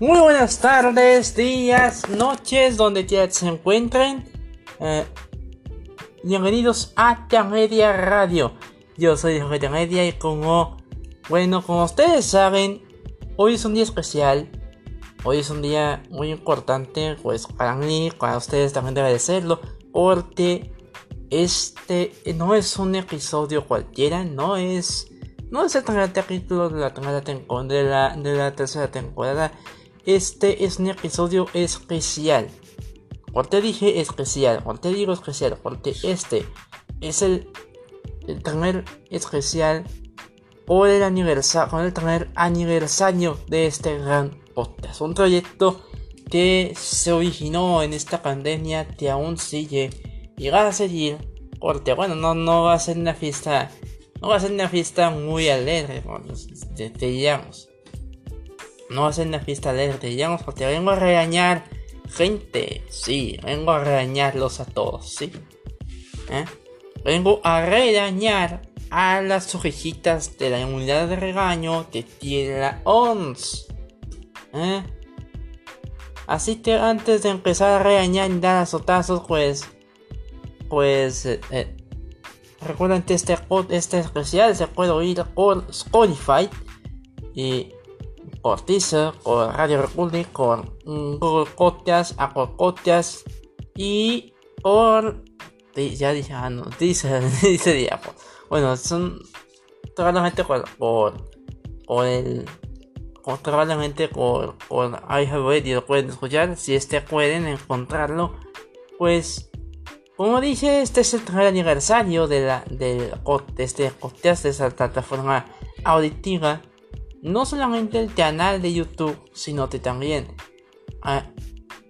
Muy buenas tardes, días, noches, donde quiera se encuentren. Eh, bienvenidos a Media Radio. Yo soy Jorge Media y como, bueno, como ustedes saben, hoy es un día especial. Hoy es un día muy importante, pues para mí, para ustedes también debe de serlo, porque este no es un episodio cualquiera, no es no es el tercer capítulo de la tercera temporada. Este es un episodio especial. ¿Por qué dije especial? ¿Por qué digo especial? Porque este es el, el primer especial por el aniversario, con el primer aniversario de este gran podcast. Un proyecto que se originó en esta pandemia que aún sigue y va a seguir. Porque bueno, no, no va a ser una fiesta no va a ser una fiesta muy alegre, te, digamos. No va a ser una fiesta alegre, digamos, porque vengo a regañar gente. Sí, vengo a regañarlos a todos, sí. ¿Eh? Vengo a regañar a las orejitas de la unidad de regaño de Tierra 11. ¿Eh? Así que antes de empezar a regañar y dar azotazos, pues. Pues. Eh, eh Recuerden que este, este especial se puede oír por Spotify y por Teaser, por Radio Republic, por Google Podcast, Apple Podcast y por. Ya dije, ah, no, Teaser, dice Bueno, son probablemente por, por, por el. probablemente por, por iHeartRadio lo pueden escuchar. Si este pueden encontrarlo, pues como dije, este es el primer aniversario de, la, de, este podcast de esta plataforma auditiva. No solamente el canal de YouTube, sino que también ah,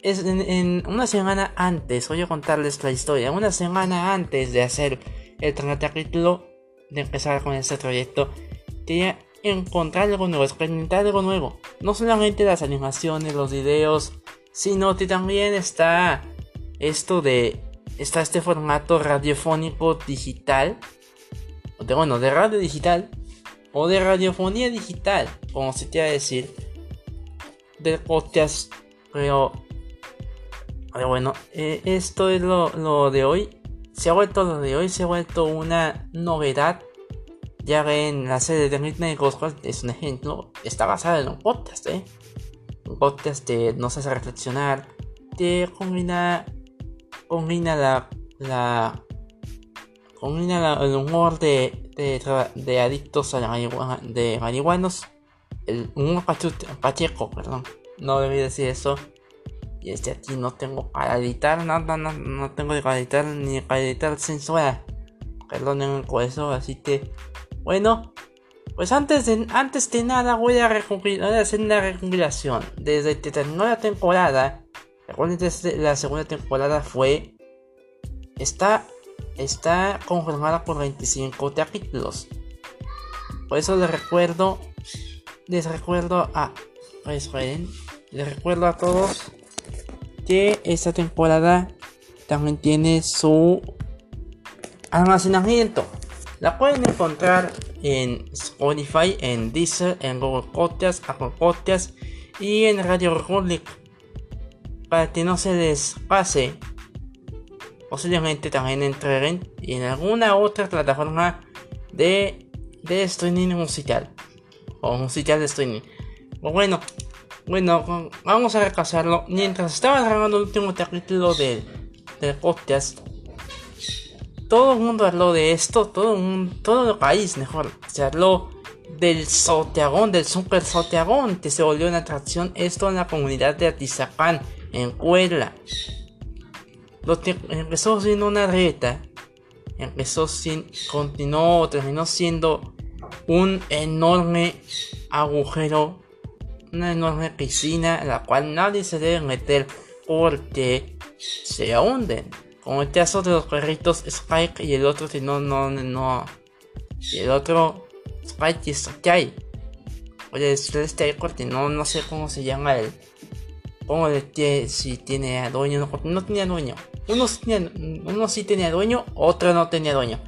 es en, una semana antes, voy a contarles la historia, una semana antes de hacer el capítulo, de empezar con este proyecto, quería encontrar algo nuevo, experimentar algo nuevo. No solamente las animaciones, los videos, sino que también está esto de está este formato radiofónico digital, de, bueno, de radio digital o de radiofonía digital, como se quiera decir, del podcast, pero, pero bueno, eh, esto es lo, de hoy. Se ha vuelto lo de hoy, se ha vuelto una novedad. Ya ven la serie de Midnight Ghost es un ejemplo, está basada en un podcast, ¿eh? Un podcast que nos hace reflexionar, que combina combina la, la combina el humor de, de, adictos a la marihuana, de marihuanos, el humor pacheco, perdón, no debí decir eso. Y este aquí no tengo para editar, no, no, no, no tengo para editar ni para editar censura. Perdonen por eso, así que, bueno, pues antes de, antes de nada voy a, voy a hacer una recompilación. Desde que terminó la temporada Recuerden que la segunda temporada fue. Está. Está conformada por 25 capítulos. Por eso les recuerdo. Les recuerdo a. Les recuerdo a todos que esta temporada también tiene su almacenamiento. La pueden encontrar en Spotify, en Deezer, en Google Podcasts, Apple Podcasts y en Radio Republic para que no se les pase. Posiblemente también entren en alguna otra plataforma de, de streaming musical. O musical de streaming. bueno, bueno, vamos a recasarlo. Mientras estaba grabando el último capítulo del, del podcast, todo el mundo habló de esto, todo, un, todo el país, mejor, se habló del soteagón, del super soteagón, que se volvió una atracción, esto en la comunidad de Atizapán en Cuela. Empezó siendo una reta, empezó sin, continuó, terminó siendo un enorme agujero, una enorme piscina en la cual nadie se debe meter porque se hunden. Como el caso de los perritos Spike y el otro que no, no, no. Y el otro Spike y Sky. Oye, este porque no, no sé cómo se llama el, Pongo que si tiene dueño no, tenía dueño. Uno, uno sí tenía dueño, otro no tenía dueño.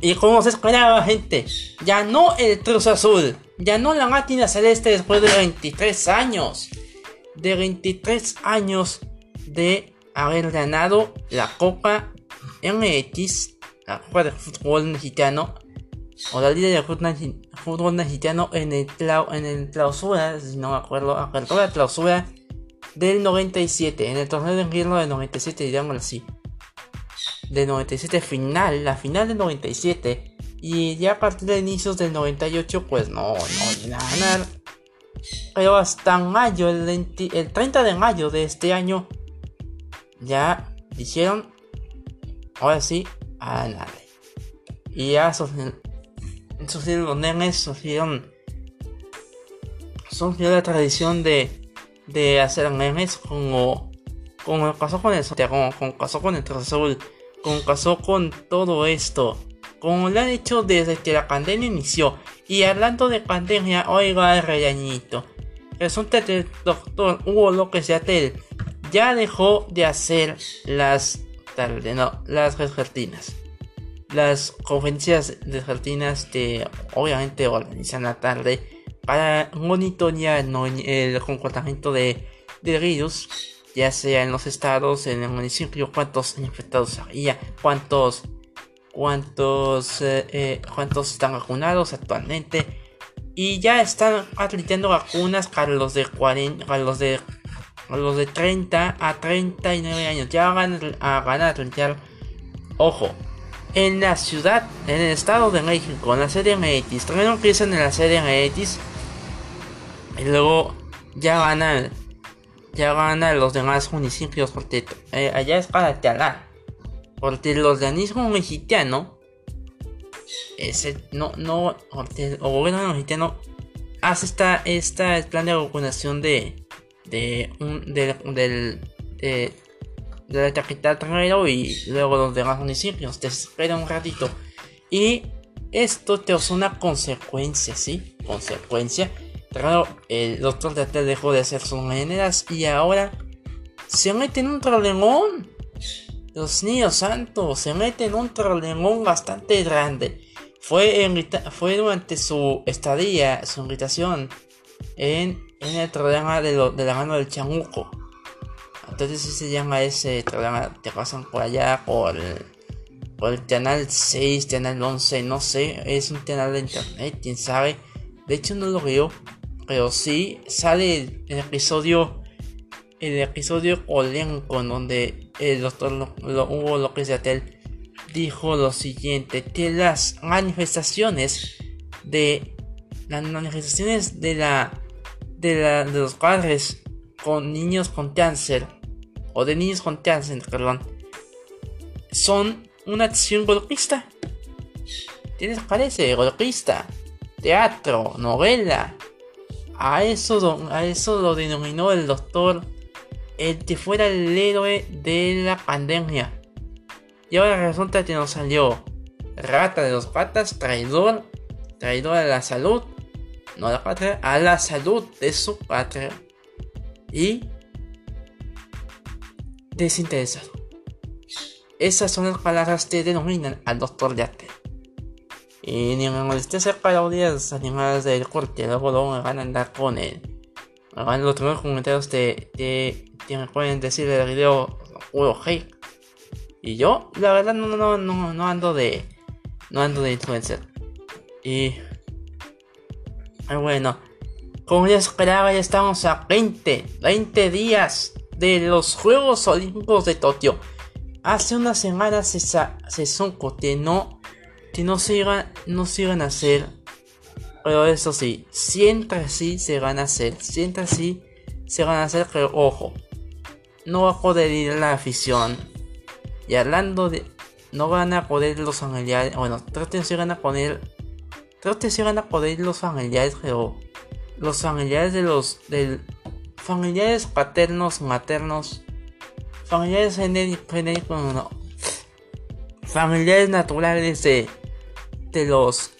Y como se esperaba, gente, ya el Cruz Azul, ganó la máquina celeste después de 23 años. De 23 años de haber ganado la Copa MX, la Copa de Fútbol Mexicano, o la Liga de Fútbol Mexicano en el, en el clausura, si no me acuerdo, apertura clausura del 97, en el torneo de invierno del 97, digámoslo así. De 97 final, la final del 97 y ya a partir de inicios del 98, pues no, no ganar. Pero hasta mayo, el, el 30 de mayo de este año, ya dijeron, ahora sí, a ganar. Y ya surgieron los nenes, surgieron, la tradición de, de hacer memes como, como pasó con el Santiago, como pasó con el Azul, como pasó con todo esto como lo han hecho desde que la pandemia inició. Y hablando de pandemia, oiga el regañito. Resulta que el doctor Hugo López Yatel ya dejó de hacer las tarde, no, las vespertinas. Las conferencias vespertinas que obviamente organizan la tarde para monitorear el comportamiento de, de virus, ya sea en los estados, en el municipio, cuántos infectados había, cuántos cuántos, eh, eh, cuántos están vacunados actualmente. Y ya están admitiendo vacunas para los de 40, para los de, los de 30 a 39 años. Ya van a, van a Ojo, en la ciudad, en el estado de México, en la CDMX, todavía no empiezan en la CDMX. Y luego ya van a, ya van a los demás municipios, porque eh, allá es para Tealá. Porque el organismo mexicano, ese, no, no, el gobierno mexicano hace esta, esta plan de vacunación de, de, un, de, del, de, de la capital y luego los demás municipios. Te espera un ratito. Y esto te hace una consecuencia, ¿sí? Consecuencia. Claro, el doctor de dejó de hacer sus maneras y ahora se mete en un problemón. Los niños santos se meten en un problemón bastante grande. Fue, fue durante su estadía, su invitación en, en el programa de, de la mano del chamuco. Entonces se llama ese programa. Te pasan por allá por el, canal 6, canal 11, no sé. Es un canal de internet, quién sabe. De hecho no lo veo. Pero sí sale el episodio el episodio Olenco, en donde el doctor Hugo López de Atel dijo lo siguiente: que las manifestaciones de las manifestaciones de la de, la, de los padres con niños con cáncer o de niños con cáncer, perdón, son una acción golpista. ¿Qué les parece? Golpista, teatro, novela. A eso, a eso lo denominó el doctor el que fuera el héroe de la pandemia. Y ahora resulta que nos salió rata de los patas, traidor, traidor a la salud, no a la patria, a la salud de su patria. Y desinteresado. Esas son las palabras que denominan al doctor Yate. Y ni me molesté hacer parodias animadas del corte, luego, me van a andar con él. Hagan los primeros comentarios de, de, que me pueden decir del video juego hey. Y yo, la verdad, no, no, no, no ando de. No ando de influencer. Y. Bueno, como ya esperaba, ya estamos a 20, 20 días de los Juegos Olímpicos de Tokio. Hace unas semanas se, se sonco que no, que no se iban, no se a hacer pero eso sí, siempre sí se van a hacer. Siempre sí se van a hacer, pero ojo. No va a poder ir la afición. Y hablando de. No van a poder los familiares. Bueno, traten se van a poner. Traten se van a poder los familiares, pero. Los familiares de los. Del, familiares paternos, maternos. Familiares genéricos, no. Familiares naturales de. De los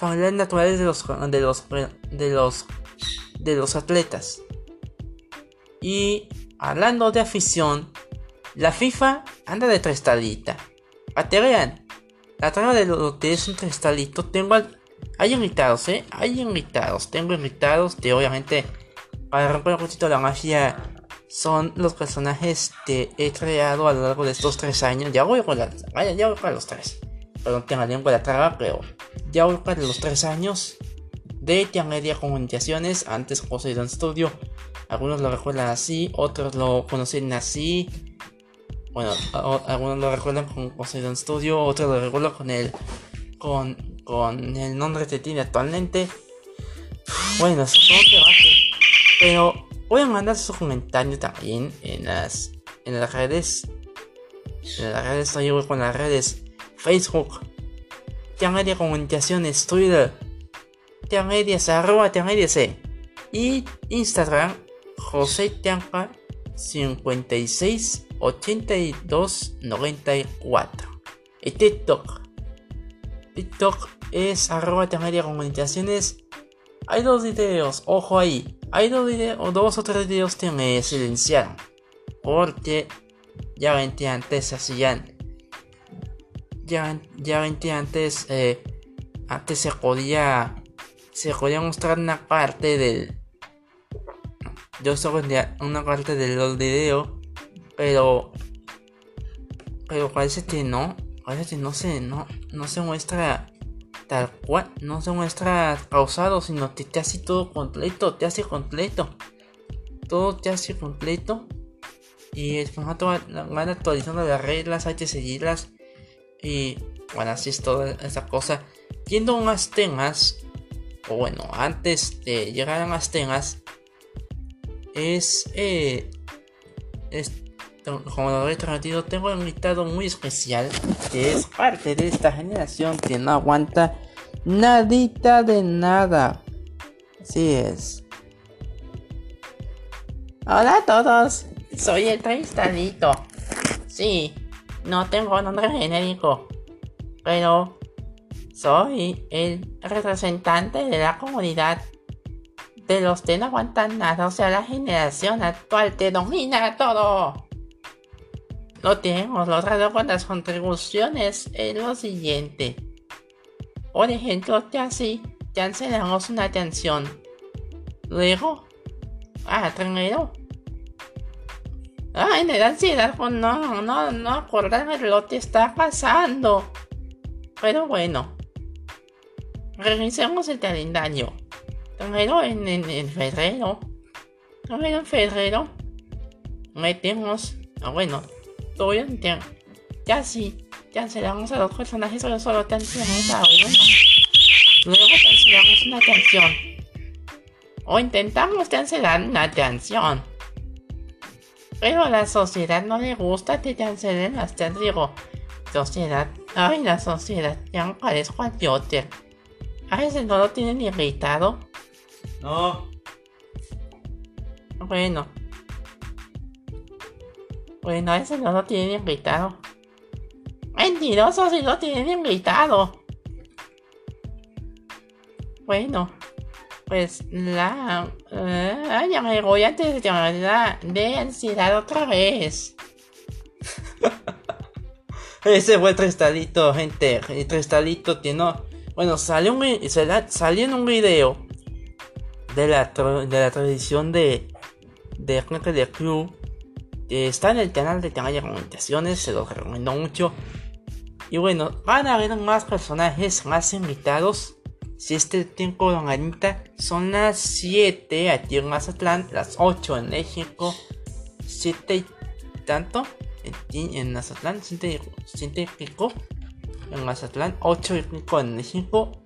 familiares naturales de los, de los, de los, de los atletas. Y hablando de afición, la FIFA anda de estadita. A te vean, la trama de lo que es un trestalito, tengo, Hay invitados, ¿eh? Hay invitados. Tengo invitados de obviamente para romper un poquito la magia son los personajes que he creado a lo largo de estos tres años. Ya voy con la, ya voy con los tres. Perdón, tengo la lengua la traba, pero ya voy con los tres años de Media Comunicaciones, antes Poseidon Studio. Algunos lo recuerdan así, otros lo conocen así. Bueno, algunos lo recuerdan con Poseidon Studio, otros lo recuerdan con el con, con el nombre que tiene actualmente. Bueno, eso es otro Pero pueden mandar su comentario también en las en las redes. En las redes estoy con las redes. Facebook, Media Comunicaciones, Twitter. Tianedias, arroba Tianedias y Instagram José Tianca 56 82 94 y TikTok. TikTok es arroba Tianmedia Comunicaciones hay dos videos, ojo ahí hay dos videos, dos o tres videos que me silenciaron porque ya vente antes hacían ya, ya vente antes eh, antes se podía se podía mostrar una parte del. Yo solo una parte del video, pero. Pero parece que no. Parece que no se, no, no se muestra tal cual. No se muestra pausado, sino que te hace todo completo. Te hace completo. Todo te hace completo. Y el formato van actualizando las reglas, hay que seguirlas. Y bueno, así es toda esa cosa. Yendo más temas, o bueno, antes de llegar a las temas, es, eh, como lo he transmitido, tengo un invitado muy especial que es parte de esta generación que no aguanta nadita de nada. Así es. Hola a todos, soy el Tristadito. Sí, no tengo nombre genérico, pero soy el representante de la comunidad de los que no aguantan nada, o sea, la generación actual te domina todo. Lo tenemos logrado con las contribuciones en lo siguiente. Por ejemplo, así cancelamos una atención. Luego, ah, primero. Ay, me da ansiedad por no, no, no acordarme lo que está pasando. Pero bueno, Revisemos el calendario. Primero en, en, febrero. Primero en febrero. Metemos. Ah, bueno. Ya, sí. Cancelamos a los personajes, pero solo cancelamos a uno. Luego cancelamos una canción. O intentamos cancelar una canción. Pero a la sociedad no le gusta que cancelen las digo. Sociedad. Ay, la sociedad. Ya parezco al Jotter. Ah, ese no lo tienen irritado. No. Bueno. Bueno, ese no lo tienen irritado. Mentiroso si lo tienen invitado. Bueno. Pues la... Uh, ya me voy antes de la de ansiedad otra vez. Ese fue tristalito, gente. El tristalito no bueno, salió, un, salió en un video de la, de la tradición de, de gente de Club. Está en el canal de Canalla Comunicaciones, se los recomiendo mucho. Y bueno, van a haber más personajes, más invitados. Si este tiempo longanita son las 7 aquí en Mazatlán, las 8 en México, 7 y tanto en, en Mazatlán, 7 y pico en Mazatlán, 8 y 5 en México,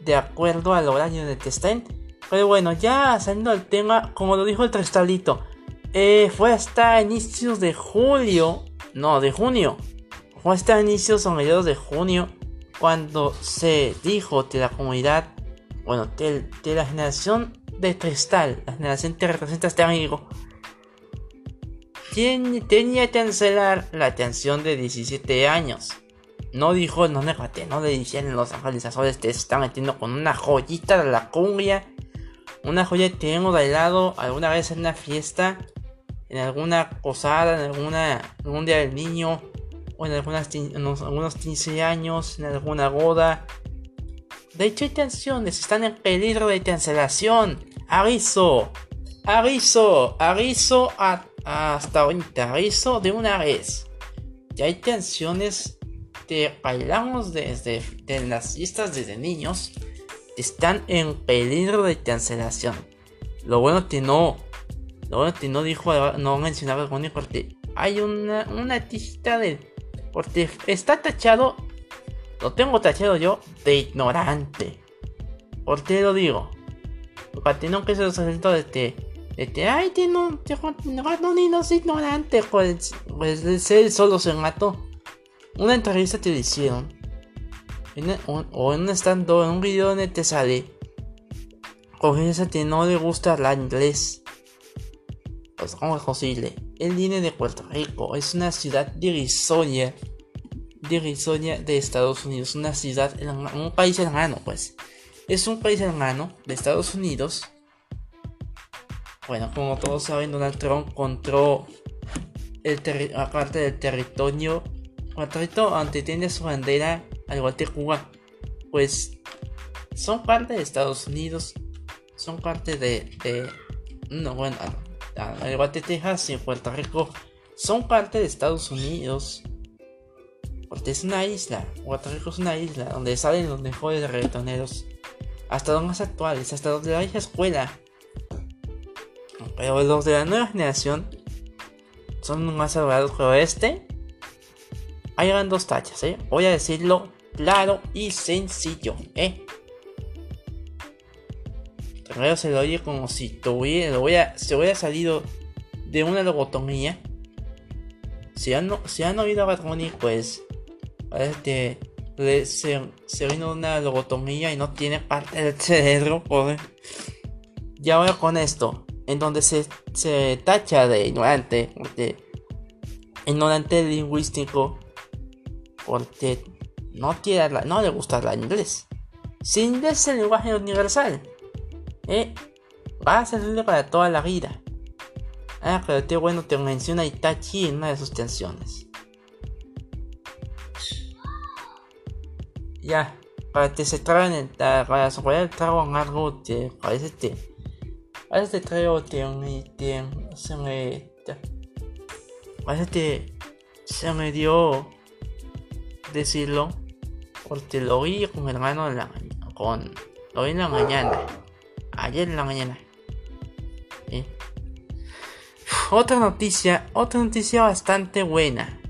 de acuerdo al horario de que estén. Pero bueno, ya saliendo del tema, como lo dijo el Tristalito, eh, fue hasta inicios de julio, no, de junio, fue hasta inicios o mediados de junio, cuando se dijo que la comunidad, bueno, de, la generación de cristal, la generación que representa este amigo, tenía que cancelar la atención de 17 años. No dijo no negate, no le dijeron los azules te está metiendo con una joyita de la cumbia. Una joya que hemos bailado alguna vez en una fiesta, en alguna posada, en alguna algún día del niño, o en, algunas, algunos 15 años, en alguna boda. De hecho, hay canciones están en peligro de cancelación. Aviso, aviso, aviso hasta ahorita, aviso de una vez. Ya hay canciones que bailamos desde de las listas desde niños están en peligro de cancelación. Lo bueno que no, bueno que no dijo, no mencionaba el porque hay una, una tijita de, porque está tachado, lo tengo tachado yo de ignorante. ¿Por qué lo digo? Porque no que se los asento de que, de que, ay, no, no, ni no es ignorante, pues, pues él solo se mató. Una entrevista le hicieron o en un estando en un video donde te sale esa que no le gusta hablar inglés. Pues cómo es posible. Él viene de Puerto Rico, es una ciudad dirisoria, de Estados Unidos, una ciudad, un país hermano, pues. Es un país hermano de Estados Unidos. Bueno, como todos saben, Donald Trump encontró el la parte del territorio, territorio ante tiene su bandera al igual que Cuba, pues son parte de Estados Unidos, son parte de, no bueno, al igual que Texas y Puerto Rico, son parte de Estados Unidos. Porque es una isla, Puerto Rico es una isla donde salen los mejores reggaetoneros, hasta los más actuales, hasta los de la vieja escuela. Pero los de la nueva generación son más salvados, pero este, hay dos tachas, ¿eh? Voy a decirlo claro y sencillo, ¿eh? Primero se lo oye como si tuviera, hubiera, se hubiera salido de una lobotomía. Si han, si han oído a Bad pues parece que se, se vino una lobotomía y no tiene parte del cerebro, pobre. Y ahora con esto, en donde se, se tacha de ignorante, de ignorante lingüístico, porque no, quiere no le gusta hablar inglés. Si inglés es el lenguaje universal, eh, va a servirle para toda la vida. Ah, pero qué bueno te menciona Itachi en una de sus canciones. Ya, para que se el, para el trago algo que parece que parece que traigo que se me parece que se me dio decirlo porque lo vi con mi hermano en la con lo vi en la mañana. Ayer en la mañana. Otra noticia, otra noticia bastante buena.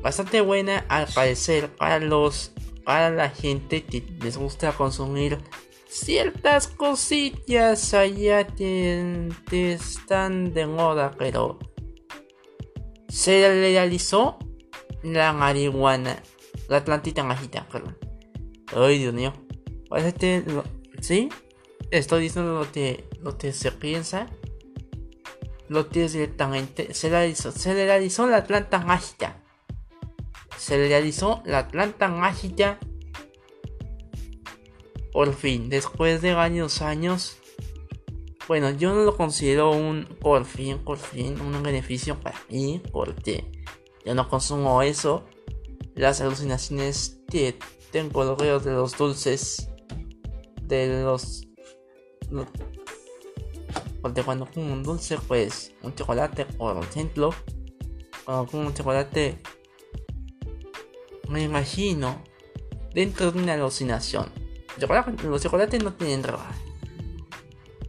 Bastante buena al parecer para los para la gente que les gusta consumir ciertas cosillas allá que, están de moda, pero se realizó la marihuana la Atlantita mágica, perdón. Ay, Dios mío. Este, ¿Sí? Estoy diciendo lo que, lo que se piensa. Lo que es directamente. Se realizó, se realizó la planta mágica. Se realizó la planta mágica. Por fin, después de varios años. Bueno, yo no lo considero un por fin, por fin, un beneficio para mí. Porque yo no consumo eso las alucinaciones que tengo los de los dulces de los porque cuando como un dulce pues un chocolate por ejemplo cuando como un chocolate me imagino dentro de una alucinación. Los chocolates no tienen droga.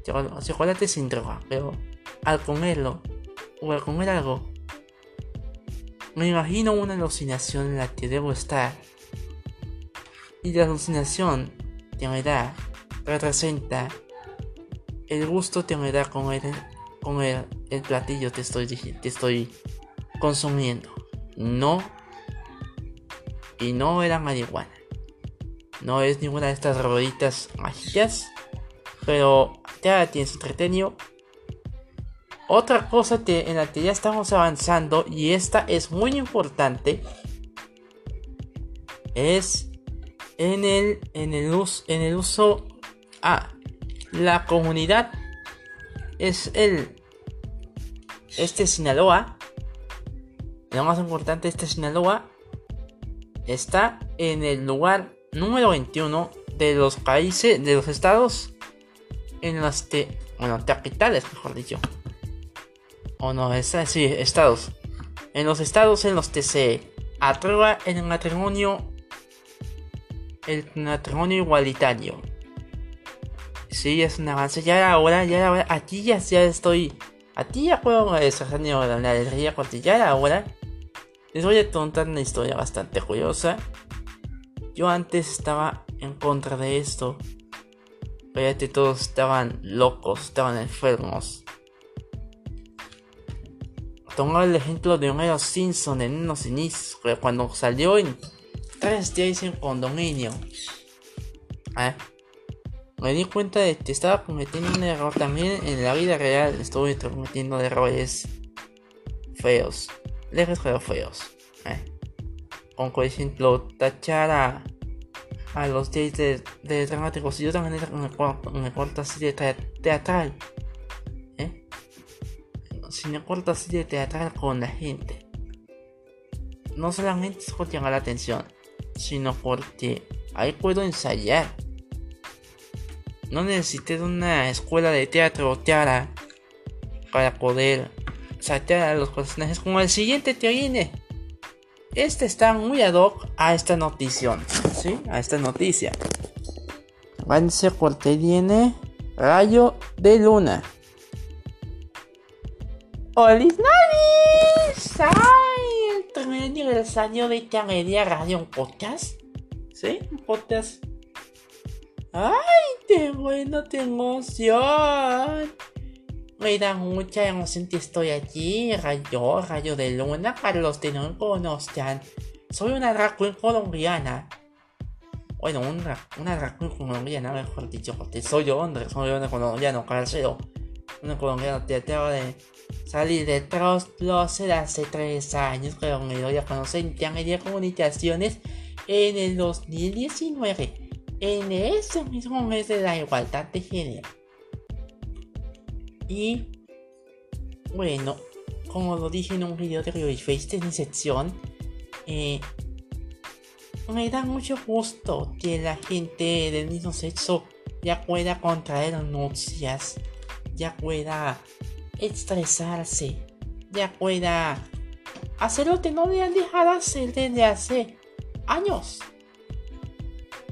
Los chocolates sin droga pero al comerlo o al comer algo me imagino una alucinación en la que debo estar. Y la alucinación te me da, representa el gusto me da con el, con el, el platillo que estoy, que estoy consumiendo. No. Y no era marihuana. No es ninguna de estas rueditas mágicas. Pero ya tienes entretenido otra cosa que, en la que ya estamos avanzando y esta es muy importante es en el, en el, en el uso a la comunidad es el este Sinaloa lo más importante este Sinaloa está en el lugar número 21 de los países, de los estados en las que, bueno, capitales, mejor dicho. O no, es así, estados. En los estados en los que se aprueba el matrimonio, el matrimonio igualitario. Sí, es un avance. Ya ahora, ya ahora, aquí ya, ya estoy. Aquí ya puedo deshacer la alegría porque ya ahora les voy a contar una historia bastante curiosa. Yo antes estaba en contra de esto. Que todos estaban locos, estaban enfermos. Tomar el ejemplo de Homero Simpson en unos inicios, cuando salió en tres días en condominio. ¿Eh? Me di cuenta de que estaba cometiendo un error también en la vida real. Estuve cometiendo errores feos leves pero feos. Eh. Como por ejemplo, tachar a, los gays de, de dramáticos y de otra manera me corta así de teatral. ¿eh? Corta así de teatral con la gente. No solamente es por llamar la atención, sino porque ahí puedo ensayar. No necesité de una escuela de teatro o teatro para poder saltear a los personajes como el siguiente viene. Este está muy ad hoc a esta noticia. ¿Sí? A esta noticia. Vance porque viene Rayo de Luna. ¡Hola, ¡Ay! El primer aniversario de Media Radio, un podcast. ¿Sí? Un podcast. ¡Ay! ¡Qué bueno, ¡Qué emoción! Me da mucha emoción que estoy allí, rayo, rayo de luna, para los que no conozcan. Soy una drag colombiana. Bueno, una, una drag colombiana, mejor dicho, porque soy hombre, soy un colombiano, calcero. Un colombiano que acaba de salir de los hace tres años, pero me doy a conocer en media comunicaciones en el 2019, en ese mismo mes de la igualdad de género. Y bueno, como lo dije en un video de de mi sección, eh, me da mucho gusto que la gente del mismo sexo ya pueda contraer noticias, ya pueda estresarse, ya pueda hacer lo que no le han dejado hacer desde hace años.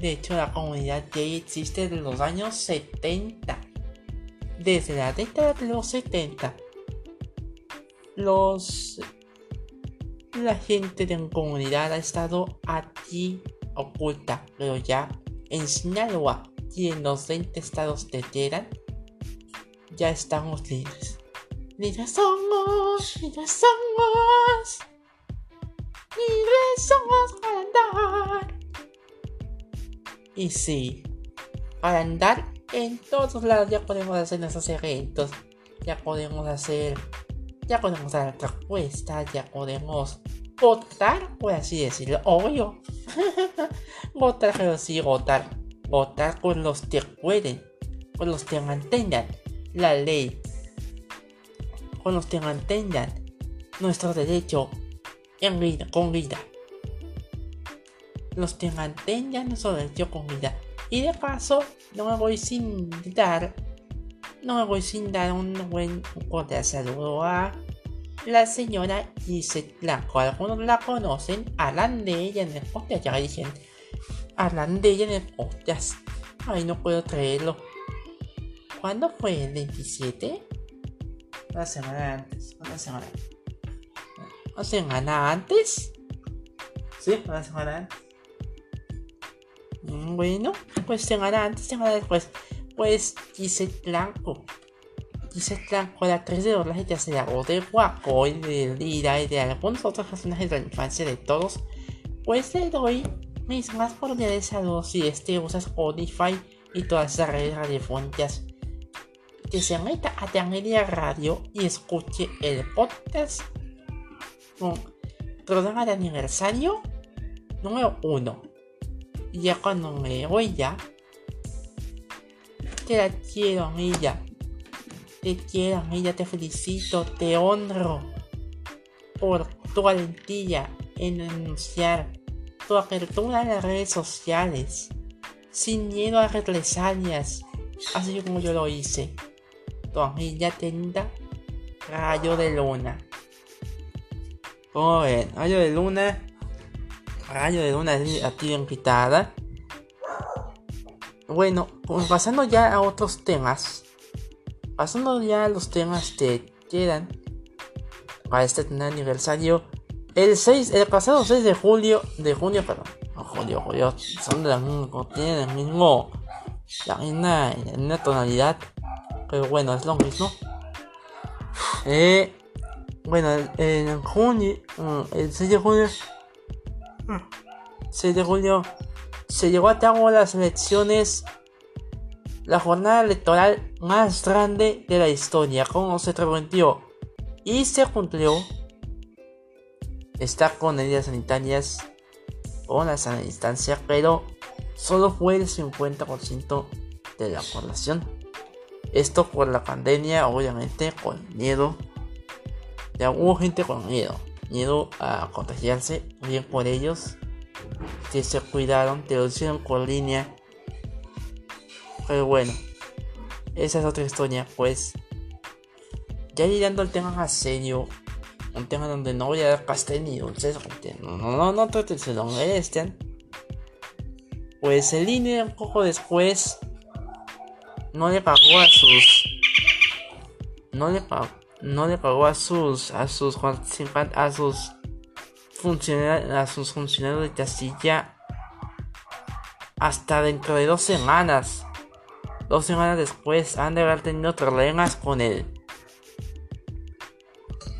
De hecho, la comunidad gay existe desde los años 70 desde la década de los 70, los la gente de la comunidad ha estado aquí oculta, pero ya en Sinaloa y en los 20 estados de Teherán ya estamos libres. Libres somos, libres somos, libres somos para andar. Y sí, para andar en todos lados ya podemos hacer nuestros eventos, ya podemos hacer, ya podemos dar propuestas, ya podemos votar, por así decirlo, obvio. votar, pero sí votar, votar con los que pueden, con los que mantengan la ley, con los que mantengan nuestro derecho en vida, con vida. Los que mantengan nuestro derecho con vida y de paso, no me voy sin dar, no me voy sin dar un buen cordial saludo a la señora Gisette Blanco. Algunos la conocen, hablan de ella en el podcast, ya dicen, hablan de ella en el podcast. Ay, no puedo traerlo. ¿Cuándo fue? ¿El 27? Una semana antes. Una semana. Una semana antes. Sí, una semana antes. Mm, bueno, pues semana antes, semana después, pues quise Blanco. Quise Blanco, la actriz de doblaje de hace la de Guaco y de Lira y de algunos otros personajes de la infancia de todos, pues le doy mis más cordiales saludos si este usa Spotify y todas esas redes radiofónicas. Que se meta a Media Radio y escuche el podcast con programa de aniversario número 1 ya cuando me voy ya, te la quiero, amiga. Te quiero, amiga, te felicito, te honro por tu valentía en anunciar tu apertura en las redes sociales, sin miedo a represalias, así como yo lo hice. Tu amiga tenda rayo de luna. Como ven, rayo de luna, rayo de luna a ti invitada. Bueno, pues pasando ya a otros temas, pasando ya a los temas que quedan para este aniversario, el 6, el pasado 6 de julio, de junio, perdón, no, julio, julio, son de la misma, tienen el mismo, la misma, la misma tonalidad, pero bueno, es lo mismo. Eh, bueno, en junio, mm, el 6 de julio, 6 de julio, se llevó a cabo las elecciones, la jornada electoral más grande de la historia, como se prometió y se cumplió. Está con medidas sanitarias o la sana distancia, pero solo fue el 50% de la población. Esto por la pandemia, obviamente, con miedo. Ya hubo gente con miedo, miedo a contagiarse, bien por ellos que se cuidaron, te lo hicieron con línea. Pero bueno, esa es otra historia, pues. Ya llegando al tema más serio, un tema donde no voy a dar pastel ni dulces, no, no, no, no, no se lo merecen. Pues el INE un poco después no le pagó a sus no le pagó no le pagó a sus a sus a sus a sus funcionarios de Castilla hasta dentro de dos semanas. Dos semanas después han de haber tenido problemas con el.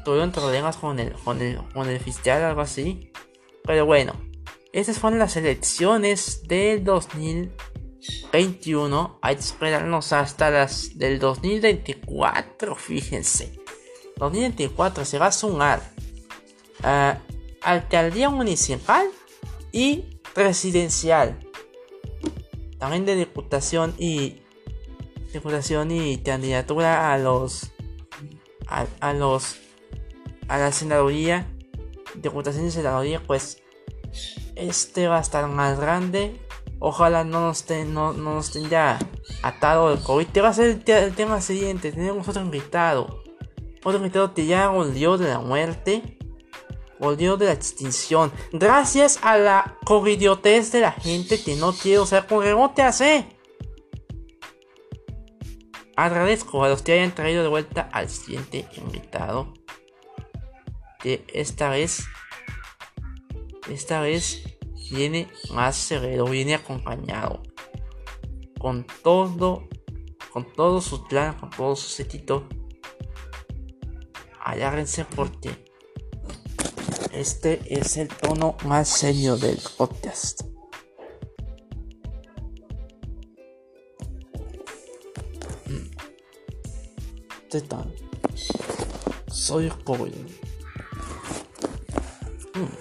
Tuvieron problemas con el, con el, con el fiscal, algo así. Pero bueno, esas fueron las elecciones del 2021. Hay que esperarnos hasta las del 2024, fíjense. 2024 se va a sumar. Uh, alcaldía municipal y presidencial. También de diputación y diputación y candidatura a los a, los a la senaduría, diputación y senaduría, pues este va a estar más grande. Ojalá no nos, ten, no, nos tenga atado el COVID. Te va a ser el, tema siguiente. Tenemos otro invitado. Otro invitado te ya dios de la muerte volvió de la extinción. Gracias a la covidiotez de la gente que no quiere usar te hace. Agradezco a los que hayan traído de vuelta al siguiente invitado. Que esta vez. Esta vez viene más severo, viene acompañado. Con todo. Con todo su plan, con todo su setito. Agárrense porque este es el tono más serio del podcast. ¿Qué tal? Soy joven. Hmm.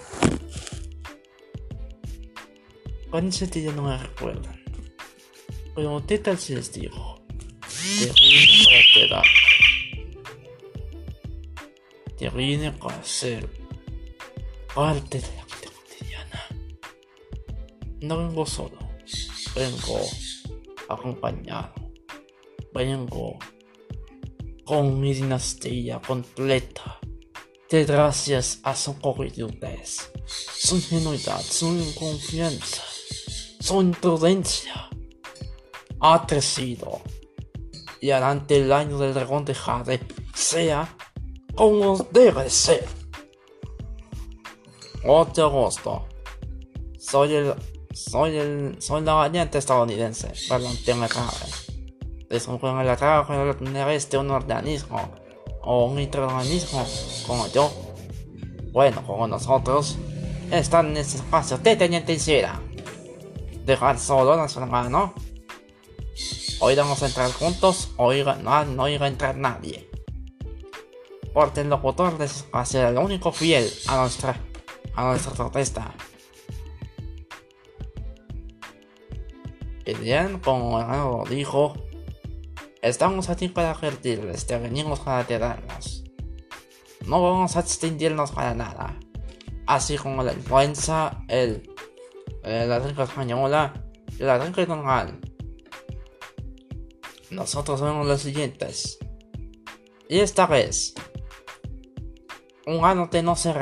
Parece que ya no me recuerdan. Pero ¿qué tal si les digo? Te para para ser parte de la vida cotidiana. No vengo solo, vengo acompañado, vengo con mi dinastía completa. De gracias a su covidudez, su ingenuidad, su confianza, su imprudencia, ha crecido. Y adelante el año del dragón de Jade sea como debe ser. Mucho gusto. Soy el. Soy el. Soy la variante estadounidense. Perdón, tengo que Disculpen el atrajo de tener este un organismo o un microorganismo como yo. Bueno, como nosotros, están en ese espacio de teniente hiciera. Dejar solo a nuestro hermano. Hoy vamos a entrar juntos, hoy no, no iba a entrar nadie. Porque el locutor de era el único fiel a nuestra a nuestra protesta. Bien, como dijo, estamos aquí para advertirles que venimos para quedarnos. No vamos a extinguirnos para nada. Así como la influenza, el la trinca española y la trinca normal. Nosotros vemos las siguientes. Y esta vez, un anote no se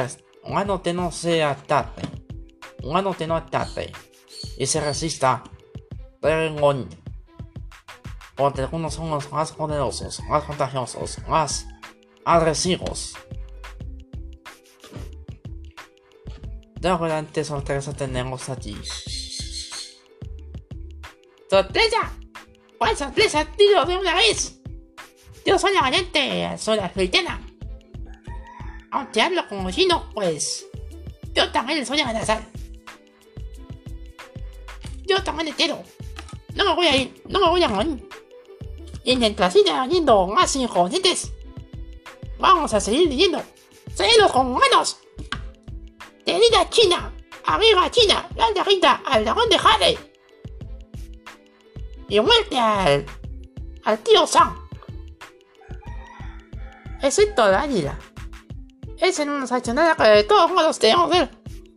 un no se ataque, un anote no ataque y se resista Dragón. Porque algunos son los más poderosos, más contagiosos, más agresivos. De adelante sorpresa tenemos allí. ¡Sorpresa! ¡Cuál sorpresa, tío, de una vez! Yo soy la valiente, soy la cristiana. Aunque hablo como chino, pues. Yo también soy amenazar. Yo también entero. No me voy a ir, no me voy a morir. Y mientras siga yendo más inconvenientes, vamos a seguir leyendo. ¡Seguidos con manos! ¡Tenida China! ¡Arriba China! ¡La derrita al dragón de Jade! Y muerte al. al tío Sam. Excepto la águila. Ese no nos ha hecho nada, pero de todos modos debemos ver.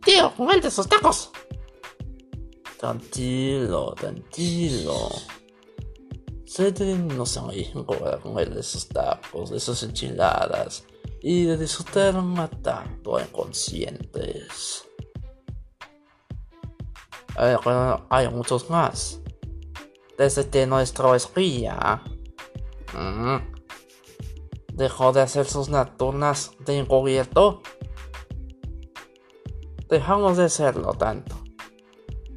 Tío, con él de sus tacos. Tranquilo, tranquilo. Cedric no se a comer de esos tacos, de esas enchiladas y de disfrutar matando inconscientes. Eh, hay muchos más. Desde que nuestro espía mm, dejó de hacer sus nocturnas de encubierto, dejamos de hacerlo tanto.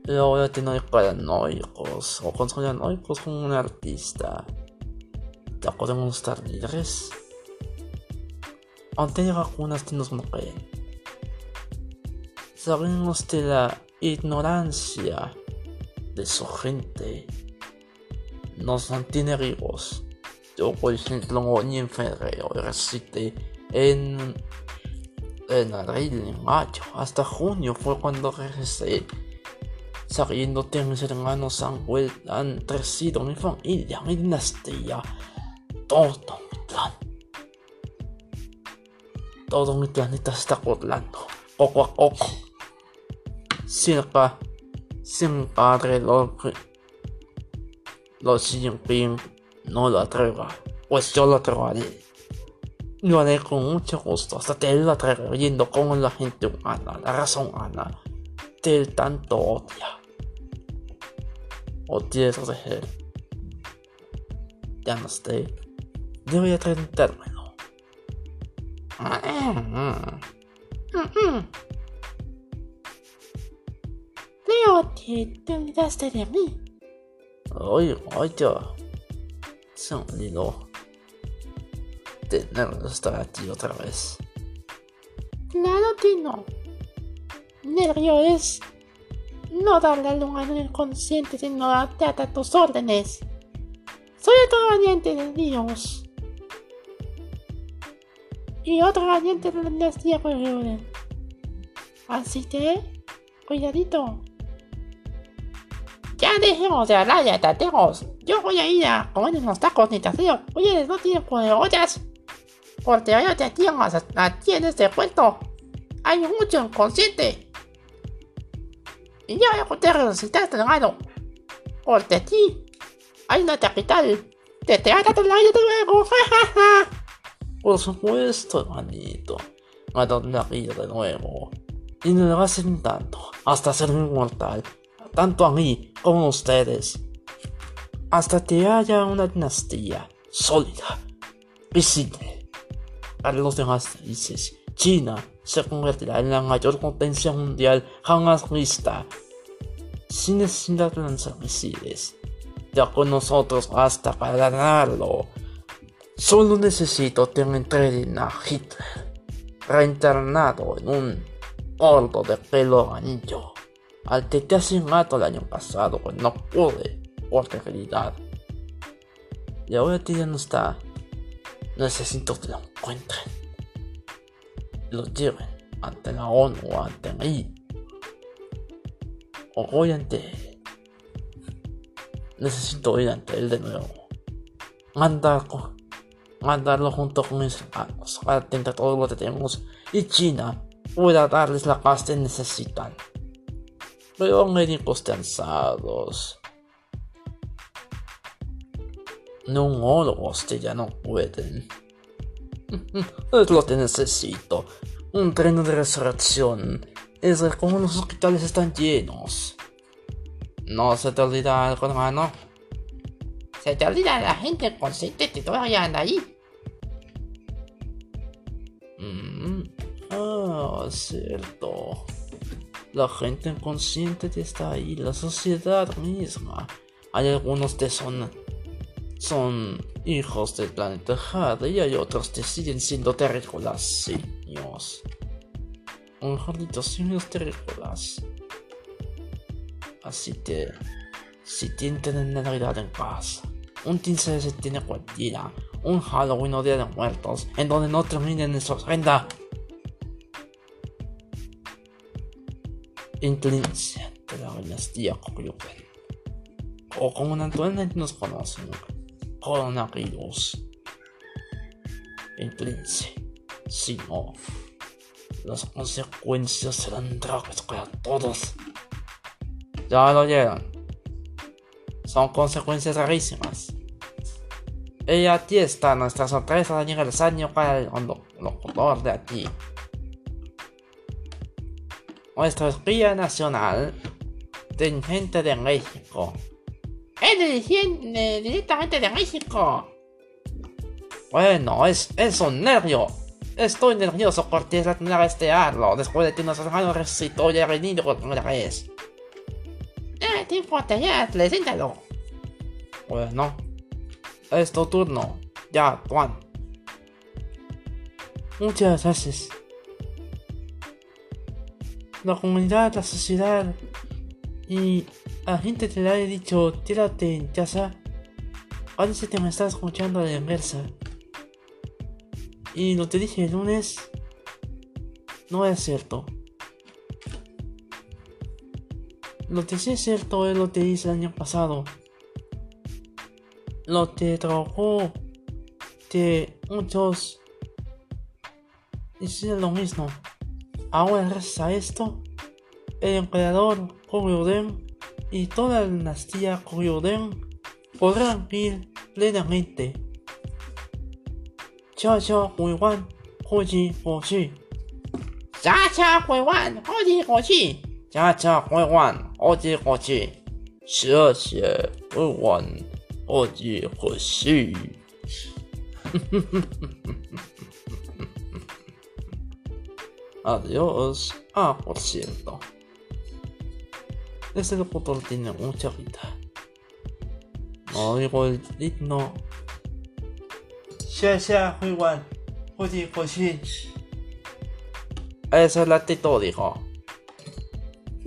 Y ahora tiene paranoicos o conspiranoicos como un artista. Ya podemos estar libres. Ante las vacunas que nos mueren. Sabemos de la ignorancia de su gente. Nos mantiene vivos. Yo, por ejemplo, ni en febrero recité en, en abril, en mayo, hasta junio fue cuando regresé sabiendo que mis hermanos han, han crecido, mi familia, mi dinastía, todo mi plan. Todo mi planeta está volando, poco a poco. Cerca, sin padre, lo, lo Jinping no lo atreva, pues yo lo atreveré. Lo haré con mucho gusto, hasta te lo atreve, viendo cómo la gente humana, la raza humana, te tanto odia o tierra de él. Ya no esté. Debería traer un término. Creo que te olvidaste de mí. Oye, oye. Se me olvidó. Tenerlo estar aquí otra vez. Claro que no. Nervio es no darle lugar al inconsciente, sino darte a tus órdenes. Soy otro valiente de Dios. Y otro valiente de la dinastía Orden. Así que, cuidadito. Ya dejemos de hablar ya tateos. Yo voy a ir a comer unos tacos ni taceo. Oye, no tienen ollas. Porque ahora te tienes aquí en este puesto. Hay mucho inconsciente. Y ya te resucitaste, hermano. Porque aquí hay una capital. Te trata del aire de nuevo. Por supuesto, hermanito. A donde la vida de nuevo. Y me lo hacen tanto. Hasta ser inmortal. Tanto a mí como a ustedes. Hasta que haya una dinastía sólida, visible. Para los demás países, China se convertirá en la mayor potencia mundial jamás vista, sin necesidad de lanzar misiles, ya con nosotros hasta para ganarlo. Solo necesito tener a Hitler, reinternado en un gordo de pelo anillo, al que casi mato el año pasado, no pude por realidad. Y ahora que ya no está, necesito que lo encuentren lo lleven ante la ONU o ante mí. O voy ante Necesito ir ante él de nuevo. Mandarlo, mandarlo junto con mis hermanos para atender todo lo que tenemos y China pueda darles la paz que necesitan. pero médicos cansados. Neumólogos que ya no pueden. Es lo que necesito. Un tren de resurrección. Es cómo los hospitales están llenos. No se te olvida algo, hermano. Se te olvida la gente consciente que todavía anda ahí. Mm, ah, cierto. La gente inconsciente que está ahí, la sociedad misma. Hay algunos que son son hijos del planeta Jade y hay otros que siguen siendo terrícolas simios. Un jardito simios terrícolas. Así que, si tienen Navidad en paz, un 15 de septiembre cualquiera, un Halloween o Día de Muertos, en donde no terminen en su agenda. Inclinancia de la dinastía Koryuken. O como naturalmente nos conocen, coronavirus. Inclínense. Si no, las consecuencias serán trágicas para todos. Ya lo oyeron. Son consecuencias rarísimas. Y aquí está nuestra sorpresa de aniversario para el locutor de aquí. Nuestro espía nacional, gente de México. Es directamente de México. Bueno, es, es un nervio. Estoy nervioso porque es la primera vez de después de que nuestro hermano resucitó y ha venido por primera vez. Ah, te importa, ya, preséntalo. Bueno, es tu turno. Ya, Juan. Muchas gracias. La comunidad, la sociedad y la gente te la he dicho, tírate en casa. Parece que me estás escuchando a la inversa. Y lo te dije el lunes no es cierto. Lo que sí es cierto es lo que hice el año pasado. Lo que trabajó que muchos hicieron lo mismo. Ahora gracias a esto, el emperador Koryoden y toda la dinastía Koryoden podrán vivir plenamente. Cha cha Huiwan, Hoji Hoshi. Cha cha Huiwan, Hoji Hoshi. Cha cha Huiwan, Hoji Hoshi. 谢谢未完，我记回去。Adiós. Ah, por cierto. Este locutor tiene mucha vida. No digo el digno. 谢谢会玩，或者或许 Esa es la actitud, dijo.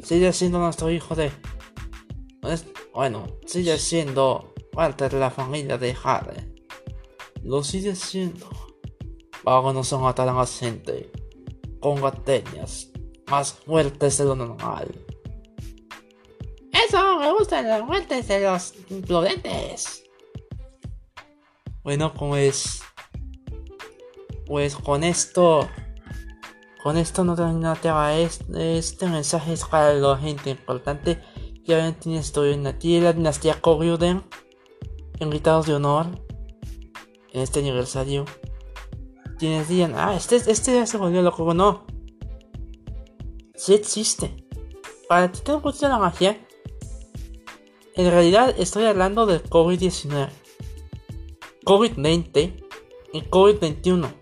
Sigue siendo nuestro hijo de. es- Bueno, sigue siendo parte de la familia de Jade. Lo sigue siendo. Pero no son tan gente con baterías más fuertes de lo normal. Eso me gustan las muertes de los imprudentes. Bueno, pues. Pues con esto. Con esto no terminaba este, este mensaje es para la gente importante. Ya ven, tiene estoy en la dinastía Koryuden. Invitados de honor. En este aniversario. Quienes digan, ah, este, este ya se volvió loco. No. Sí existe. Para ti te gusta la magia. En realidad estoy hablando del COVID-19. COVID-20 y COVID-21.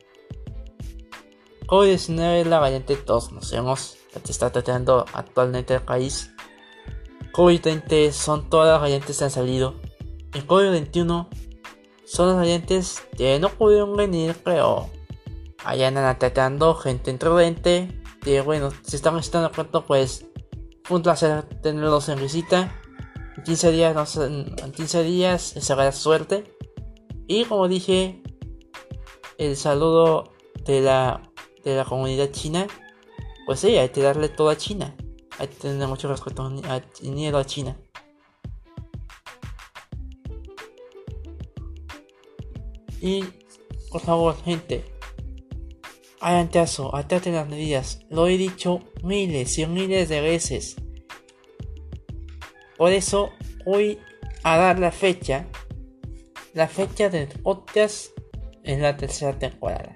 COVID-19 es la variante todos conocemos, la que está tratando actualmente el país. COVID-20 son todas las variantes que han salido. Y COVID-21 son las variantes que no pudieron venir, pero allá andan atacando gente imprudente. Que bueno, si están estando pronto, pues fue un placer tenerlos en visita. En 15 días, no sé, en 15 días se verá suerte. Y como dije, el saludo de la, de la comunidad china, pues sí, hay que darle todo a China. Hay que tener mucho respeto a, miedo a China. Y por favor, gente, hagan caso, atraten las medidas. Lo he dicho miles y miles de veces. Por eso voy a dar la fecha. La fecha del podcast en la tercera temporada.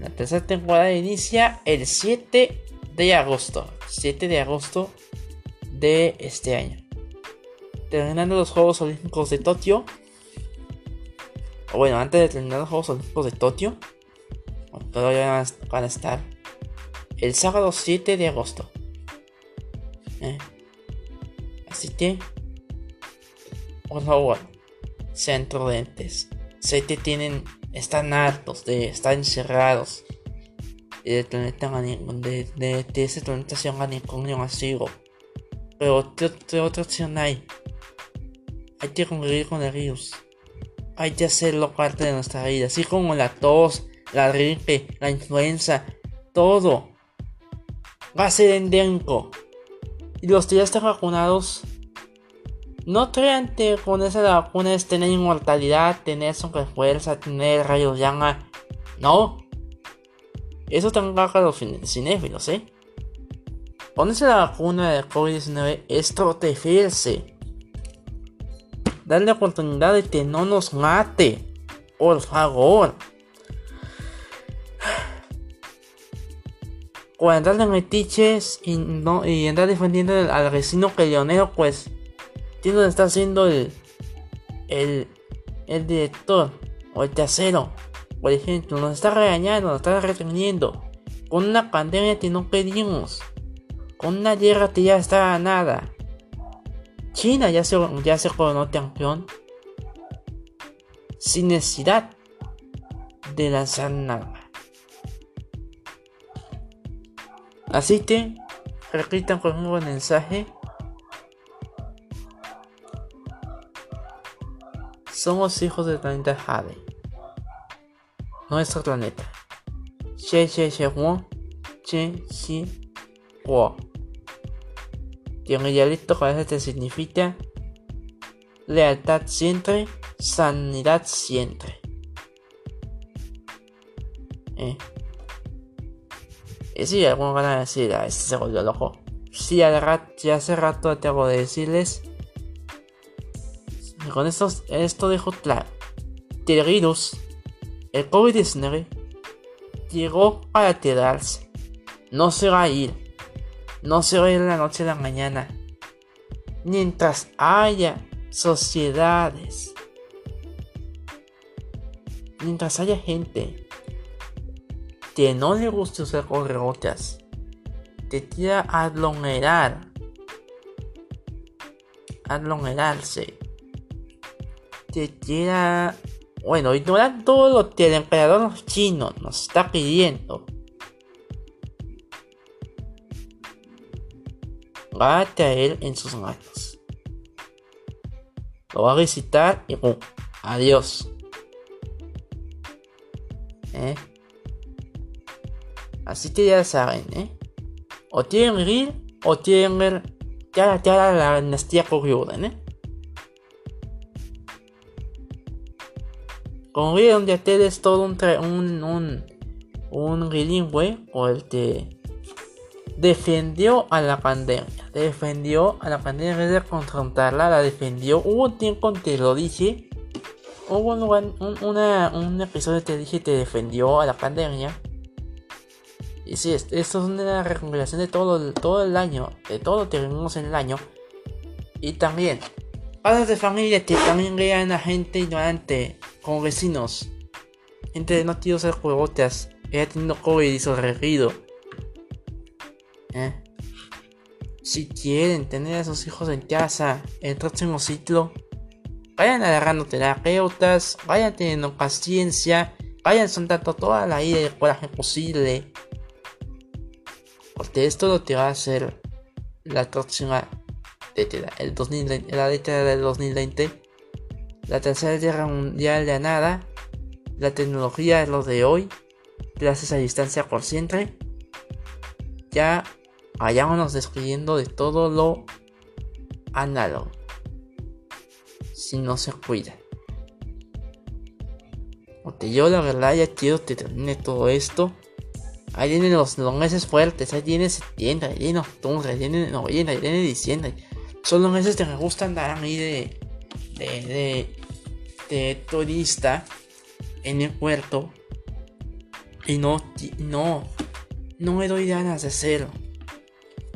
La tercera temporada inicia el 7 de agosto. 7 de agosto de este año. Terminando los Juegos Olímpicos de Tokio. O bueno, antes de terminar los Juegos Olímpicos de Tokio. Todavía van a estar. El sábado 7 de agosto. ¿Eh? Así que. Por favor. Sean prudentes. Sé que tienen. Están hartos de estar encerrados. Y de, de ese planeta se llama un masivo. Pero ¿qué otra opción hay? Hay que convivir con el virus. Hay que hacerlo parte de nuestra vida. Así como la tos, la gripe, la influenza, todo. Va a ser endémico. Y los que ya están vacunados, no crean que con esa vacuna es tener inmortalidad, tener fuerza, tener rayos llama. No. Eso también va a los cinéfilos, ¿eh? Ponerse la vacuna de COVID-19 es protegerse. Darle oportunidad de que no nos mate. Por favor. Cuando andar de metiches y, no, y andar defendiendo al vecino peleonero, pues. Tiene que está haciendo el, el, el director o el tercero. Por ejemplo, nos está regañando, nos está reteniendo. Con una pandemia que no pedimos con una guerra que ya está ganada. China ya se, ya se coronó campeón sin necesidad de lanzar nada. Así que repitan conmigo el mensaje. Somos hijos del planeta Jade. Nuestro planeta. Xie xie xie huo. Xie xie huo. Y en idealista con te significa lealtad siempre, sanidad siempre. Eh. Y si alguno van a decir, a este se volvió loco. Si ya hace rato tengo de decirles. Con esto, esto dejo claro. El virus, el COVID-19, llegó para quedarse. No se va a ir no se va a ir la noche a la mañana. Mientras haya sociedades, mientras haya gente que no le guste usar correotas, te quiera aglomerar, aglomerarse, te quiera, bueno, ignorar todo lo que el emperador chino nos está pidiendo va a caer en sus manos. Lo va a visitar y. Adiós. ¿Eh? Así que ya saben, ¿eh? O tienen ir o tienen ver cara a la dinastía Koryuda, ¿eh? Como vieron de es todo un, un, un, un bilingüe o el que defendió a la pandemia. Defendió a la pandemia en vez de confrontarla, la defendió. Hubo un tiempo en que lo dije. Hubo un, episodio que dije que defendió a la pandemia. Y sí, esto es una recopilación de todo, todo el año, de todo lo que vimos en el año. Y también, padres de familia que también vean a gente ignorante, como vecinos. Gente de no quiero ser juegotas, ella teniendo COVID y sonreído ¿Eh? Si quieren tener a sus hijos en casa el próximo ciclo, vayan agarrando terapeutas, vayan teniendo paciencia, vayan soltando toda la ira y el coraje posible. Porque esto lo que va a hacer la próxima década, el 2020, la década del 2020, la tercera guerra mundial de nada, la tecnología es lo de hoy, gracias a distancia por siempre. Ya vayámonos despidiendo de todo lo análogo. Si no se cuida. Porque yo la verdad ya quiero que termine todo esto. Ahí vienen los, los meses fuertes, ahí viene septiembre, ahí viene octubre, ahí viene noviembre, ahí viene diciembre. Son los meses que me gusta andar a mí de, de, de, turista en el puerto. Y no, no, no me doy ganas de hacerlo.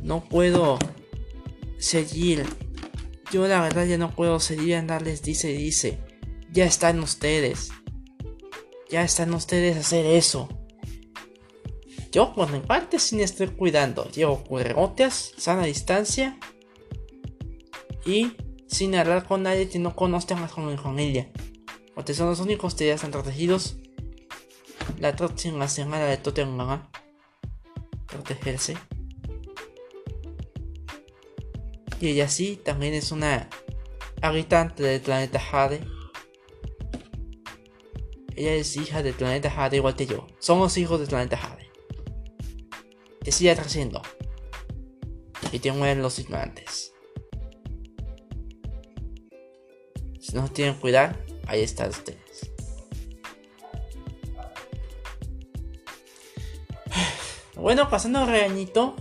No puedo seguir. Yo la verdad ya no puedo seguir andarles dice dice. Ya están ustedes. Ya están ustedes a hacer eso. Yo por mi parte sin estoy cuidando. Llevo cubrebocas, sana distancia. Y sin hablar con nadie que no conozca más con mi familia. Porque son los únicos que ya están protegidos. La próxima semana de Tottenham. Protegerse. Y ella sí, también es una habitante del planeta Jade. Ella es hija del planeta Jade igual que yo. Somos hijos del planeta Jade. Que siga creciendo. Y te mueren los ignorantes. Si no tienen cuidado, ahí están ustedes. Bueno, pasando regañito.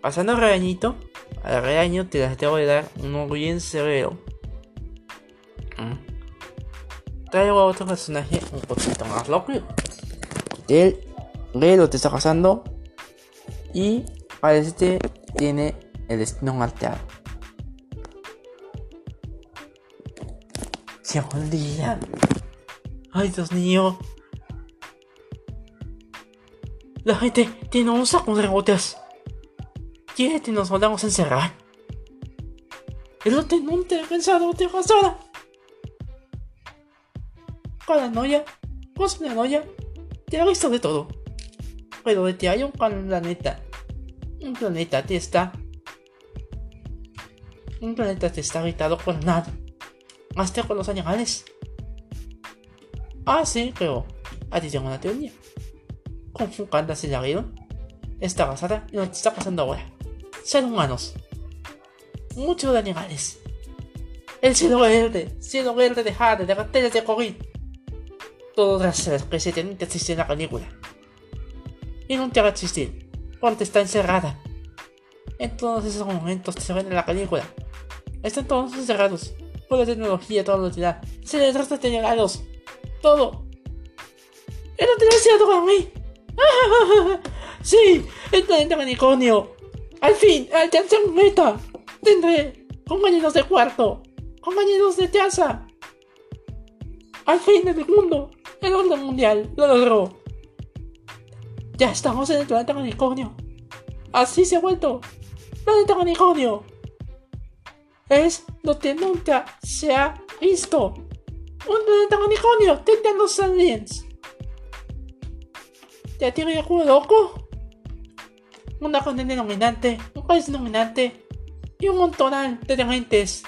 Pasando regañito. Al regaño te las voy a dar uno bien severo. Mm. Traigo a otro personaje un poquito más loco. Él lee lo que está pasando. Y parece que tiene el destino malteado. Llegó el día. Ay, Dios mío. La gente tiene un saco de rebotes. Quiere que nos volvamos a encerrar. El he pensado de basura. Con la noia, con noia, te ha visto de todo. Pero que hay un planeta, un planeta que está, un planeta que está habitado por nada, hasta con los animales. Ah, sí, pero a ti tengo una teoría. Con Fukanda se la. Está basada en lo que está pasando ahora ser humanos. Muchos animales. El cielo verde, cielo verde de Jade, de bacterias de COVID. Todas las que se tienen que existir en la película. Y nunca va a existir, porque está encerrada. En todos esos momentos que se ven en la película. Están todos encerrados. Por la tecnología, toda la utilidad. Se les trata de llegados. Todo. Era demasiado para mí. sí, el planeta. Al fin, alcancé un meta. Tendré compañeros de cuarto, compañeros de casa. Al fin el mundo, el orden mundial, lo logró. Ya estamos en el planeta maniconio. Así se ha vuelto. Planeta maniconio. Es lo que nunca se ha visto. Un planeta maniconio. Tengan los aliens. ¿Ya tiene el juego loco? una condena denominante, un país denominante y un montón de agentes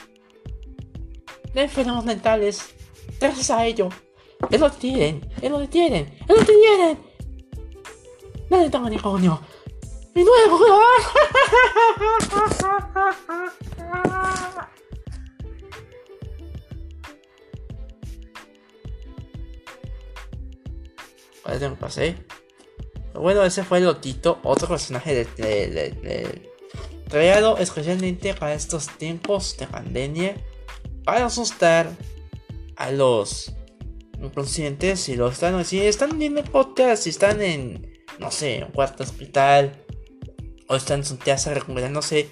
de enfermos mentales. Gracias a ello, él lo tienen, él lo tienen, él lo tienen. Nadie tenga ni coño. Mi nuevo Parece que pasé. Bueno, ese fue Lotito, otro personaje de, de, creado especialmente para estos tiempos de pandemia para asustar a los inconscientes si lo están si están viendo podcast si están en no sé un cuarto hospital o están en su casa recuperándose.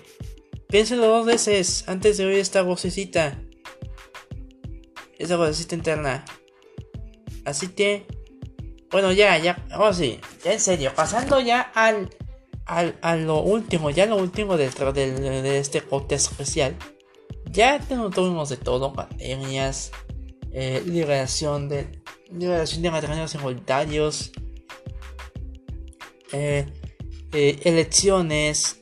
Piénsenlo dos veces antes de oír esta vocecita. Esa vocecita interna. Así que bueno, ya, ya, oh sí, ya en serio, pasando ya al, al, a lo último, ya lo último de, de, este podcast especial. Ya tuvimos de todo, pandemias, eh, liberación de liberación de matrimonios involuntarios, eh, eh, elecciones,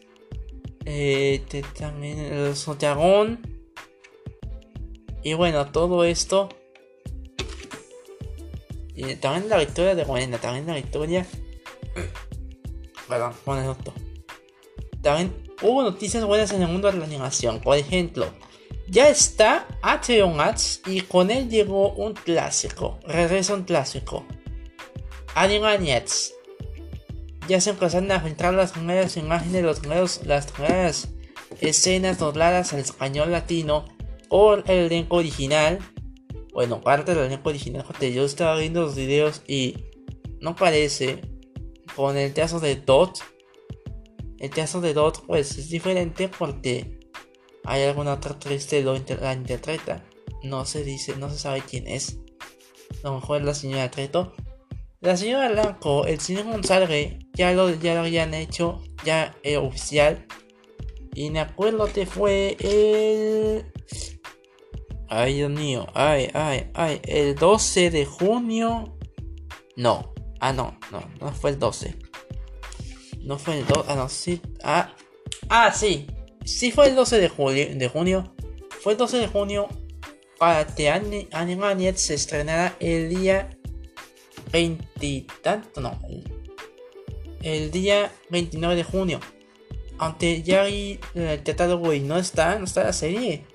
eh, también el soterrón. Y bueno, todo esto y también la victoria de Morena, también la victoria. Perdón, con el También hubo noticias buenas en el mundo de la animación. Por ejemplo, ya está HBO Max y con él llegó un clásico. Regresa un clásico. Animaniacs. Ya se empezaron a filtrar las primeras imágenes, los primeros, las primeras escenas dobladas al español latino por el elenco original. Bueno, parte del elenco original. Yo estaba viendo los videos y no parece con el teatro de Dot. El teatro de Dot pues es diferente porque hay alguna otra actriz la interpreta. No se dice, no se sabe quién es. A lo mejor es la señora Treto. La señora Blanco, el señor González, ya lo, ya lo habían hecho, ya es oficial. Y me acuerdo que fue el. Ay, Dios mío, ay, ay, ay. El 12 de junio. No, ah, no, no, no fue el 12. No fue el 12, ah, no, sí. Ah, ah, sí, sí fue el 12 de, julio, de junio. Fue el 12 de junio para que Animaniacs se estrenara el día 20 tanto, no, el, día 29 de junio. Aunque ya hay el catálogo y no está, no está la serie.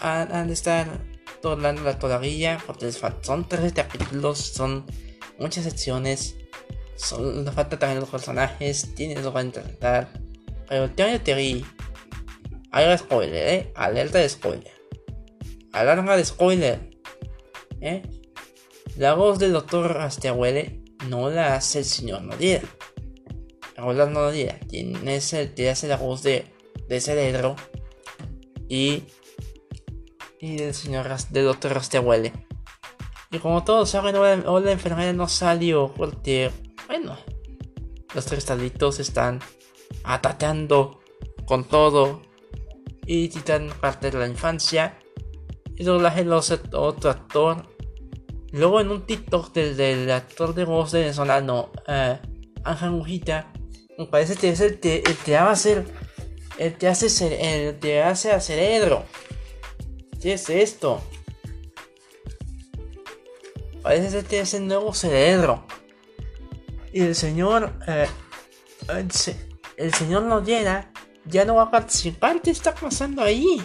Han, de estar la todavía porque son tres capítulos, son muchas secciones. Son, le falta también los personajes, tienen lo a interpretar. Pero el tema de Terry, hay spoiler, eh, alerta de spoiler. Alarma de spoiler, eh. La voz del doctor Astiahuele no la hace el señor Noriega. Rolando Noriega, quien es el que hace la voz de, de Cerebro y, y del señor del doctor Astiahuele. Y como todos saben, hoy la enfermera no salió porque, bueno, los tres talitos están atacando con todo y quitan parte de la infancia. Y doblaje los otro actor Luego en un TikTok del, actor de voz venezolano, uh, Ángel Mujita, me parece que es el que, que hace el que hace el que hace a cerebro. ¿Qué es esto? Parece que es el nuevo cerebro. Y el señor, eh, el, el, señor Noyera ya no va a participar. ¿Qué está pasando ahí?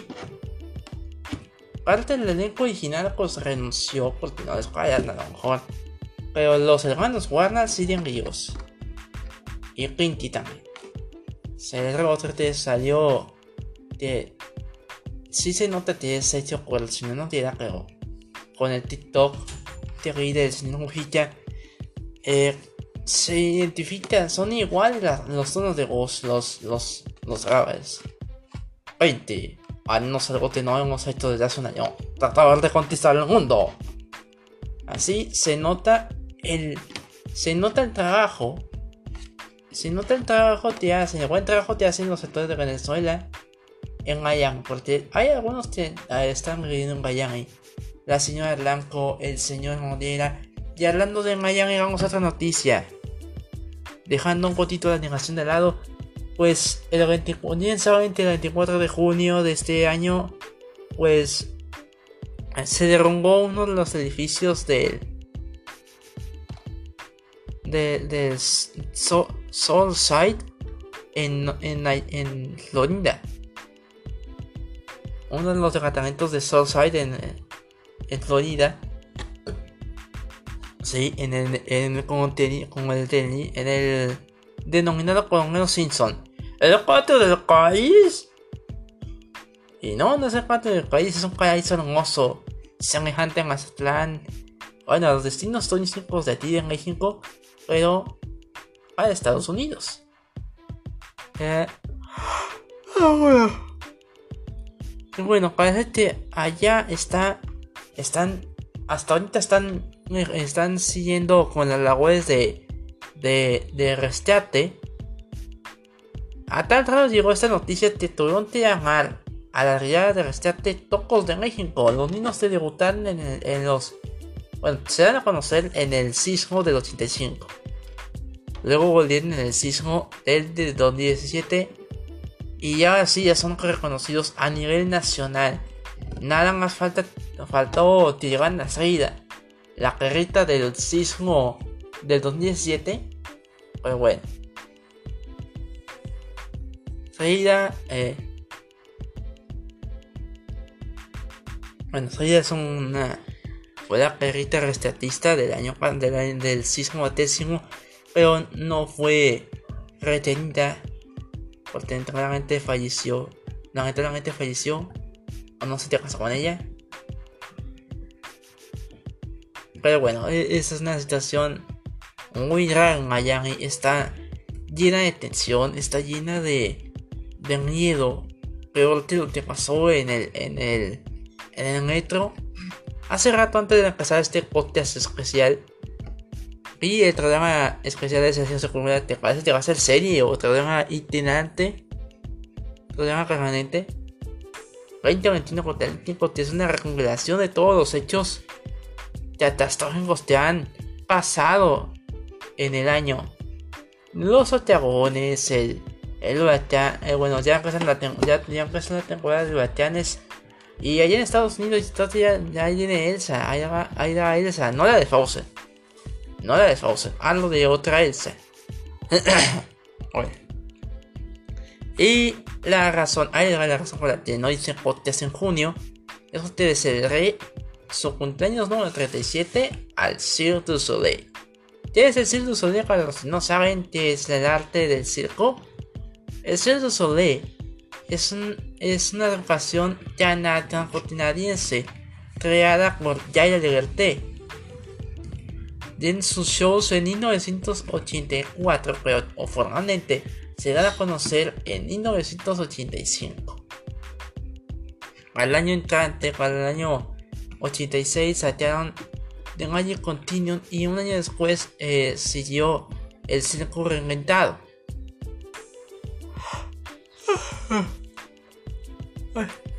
Parte del elenco original pues renunció porque no les pagan a lo mejor. Pero los hermanos Warner siguen vivos. Y Pinky también. otro te salió de... Sí se nota que es hecho por el señor Notera, pero con el TikTok terrible del señor Mujita eh, se identifican, son iguales los tonos de voz, los, los, los graves. 20 es algo que no hemos hecho desde hace un año. Tratar de conquistar el mundo. Así se nota el. Se nota el trabajo. Se nota el trabajo que hacen, el buen trabajo que hacen los sectores de Venezuela en Guyana. Porque hay algunos que están viviendo en Guyana. La señora Blanco, el señor Modera. Y hablando de Miami, vamos a otra noticia. Dejando un poquito la animación de lado, pues el 24, el 24 de junio de este año, pues se derrumbó uno de los edificios del de, de Soulside en, en, en, Florida. Uno de los departamentos de Soulside en, en Florida. Sí, en el, en, como el, en el denominado Coronel Simpson. ¿El patio del país? Y no, no es el del país, es un país hermoso, semejante a Mazatlán. Bueno, los destinos turísticos de aquí en México, pero a Estados Unidos. Eh, y bueno, parece que allá está, están, hasta ahorita están, están siguiendo con las labores de de, de rescate. A tal grado llegó esta noticia que llamar a la realidad de rescate Tocos de México. Los niños se debutaron en, los. Bueno, se dan a conocer en el sismo del 85. Luego volvieron en el sismo del de 2017. Y ahora sí ya son reconocidos a nivel nacional. Nada más falta, faltó la salida. La carreta del sismo del 2017. Pues bueno. Salida. Eh, bueno, Salida es una. fue la perrita rescatista del año del, del sismo décimo, pero no fue retenida porque lamentablemente falleció. Lamentablemente falleció. O no se te casó con ella. Pero bueno, e, esa es una situación muy rara en Miami. Está llena de tensión, está llena de, de miedo. Peor que lo que pasó en el, en el, en el metro. Hace rato antes de empezar este podcast especial, vi el programa especial de sesión secundaria. ¿Te parece que va a ser serie o programa itinerante? Programa permanente. 2021 contra el tiempo es una recopilación de todos los hechos catastróficos que han pasado en el año. Los otagones, el, el huracán, eh, bueno, ya empiezan la, ya, ya la temporada de huracanes y allá en Estados Unidos ya, ya viene Elsa, ahí va, ahí va Elsa, no la de Faucer. No la de Faucer, hablo de otra Elsa. Y la razón, ahí va la razón por la que no hice podcast en junio, es que celebré su cumpleaños número 37 al Cirque du Soleil. ¿Qué es el Cirque du Soleil para los que no saben qué es el arte del circo? El du Soleil es, es una agrupación canadiense creada por Jaira Liberté. En sus shows en 1984, pero formalmente se da a conocer en 1985. Al año entrante, para el año 86, sacaron The Magic Continuum y un año después eh, siguió el circo reinventado.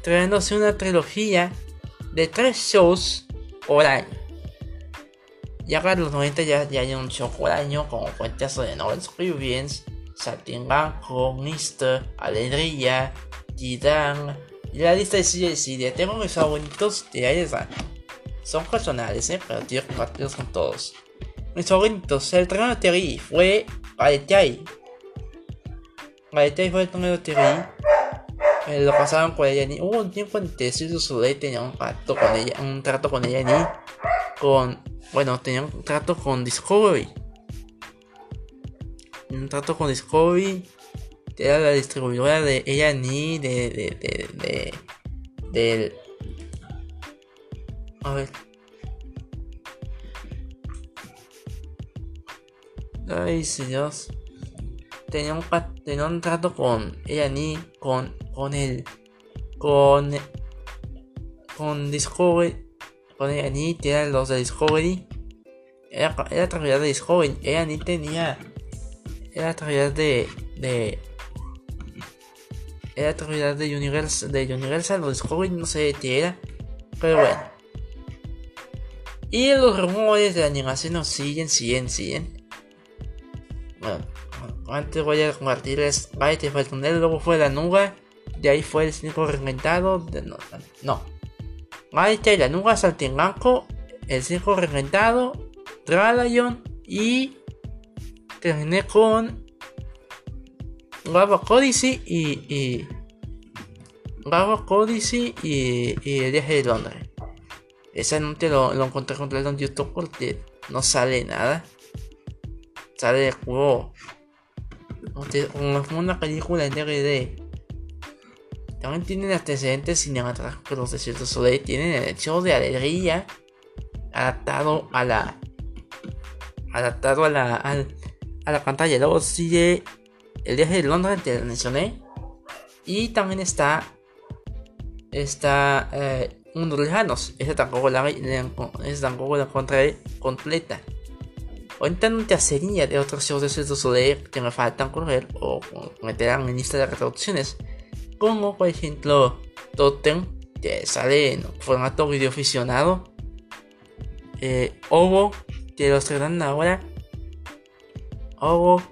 Trayéndose una trilogía de tres shows por año. Ya para los 90 ya, hay un show por año, como caso de Novel Experience, Saltimbanco, Mister, Alegría, Titan. Y la lista sigue sigue. Tengo mis favoritos ahí están. Son personales, ¿eh? pero quiero compartirlos con todos. Mis favoritos, el tren de Terry fue Aletay. Aletay fue el de Terry eh, lo pasaron con ella ni hubo un tiempo en que su Soleil tenía un trato con ella un trato con ella ni con bueno tenía un trato con Discovery. Un trato con Discovery era la distribuidora de ella ni de de de, de del a ver. Ay Dios tenía un, tenía un trato con ella ni con con el con con Discovery con ella ni tenía los de Discovery. Era, era de Discovery. Ella ni tenía era realidad de de era realidad de Universal de Universal o Discovery no sé qué era pero bueno. Y los rumores de animación nos siguen siguen siguen. Bueno antes voy a compartirles Byte Falconer, luego fue la Nuga, de ahí fue el circo reinventado, de, no, no. Byte, la Nuga, Saltimbanco, el circo reinventado, Tralayon y terminé con Bravo Codicy y, y Bravo Codicy y, y el viaje de Londres. Ese no te lo, lo encontré completo en YouTube porque no sale nada. Sale el juego una película en DVD. También tienen antecedentes cinematográficos de cierto Soleil. Tienen el show de alegría adaptado a la adaptado a la a, la pantalla. Luego sigue el viaje de Londres que mencioné. Y también está eh, Mundos Lejanos. Esa tampoco la, tampoco la encontré completa. No te hacería de otros shows de Cirque Soleil que me faltan correr o meterán en lista de reproducciones. Como por ejemplo Totem, que sale en formato video aficionado. Eh, Ovo, que los dan ahora. Ovo.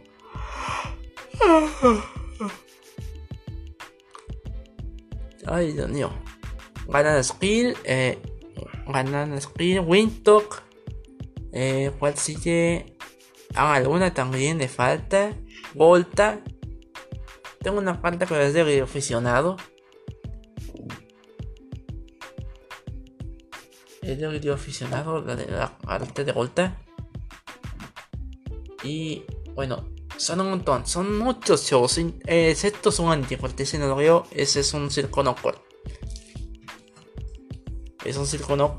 Ay, Dios mío. Banana Skill, eh, Banana Skill, Windtalk. Eh, ¿Cuál sigue? Ah, alguna también le falta. Volta. Tengo una falta que es de aficionado. el video aficionado, la de la arte de golpe. Y bueno, son un montón, son muchos shows. Eh, estos son anticortes, si no lo ese es un circo no Es un circo no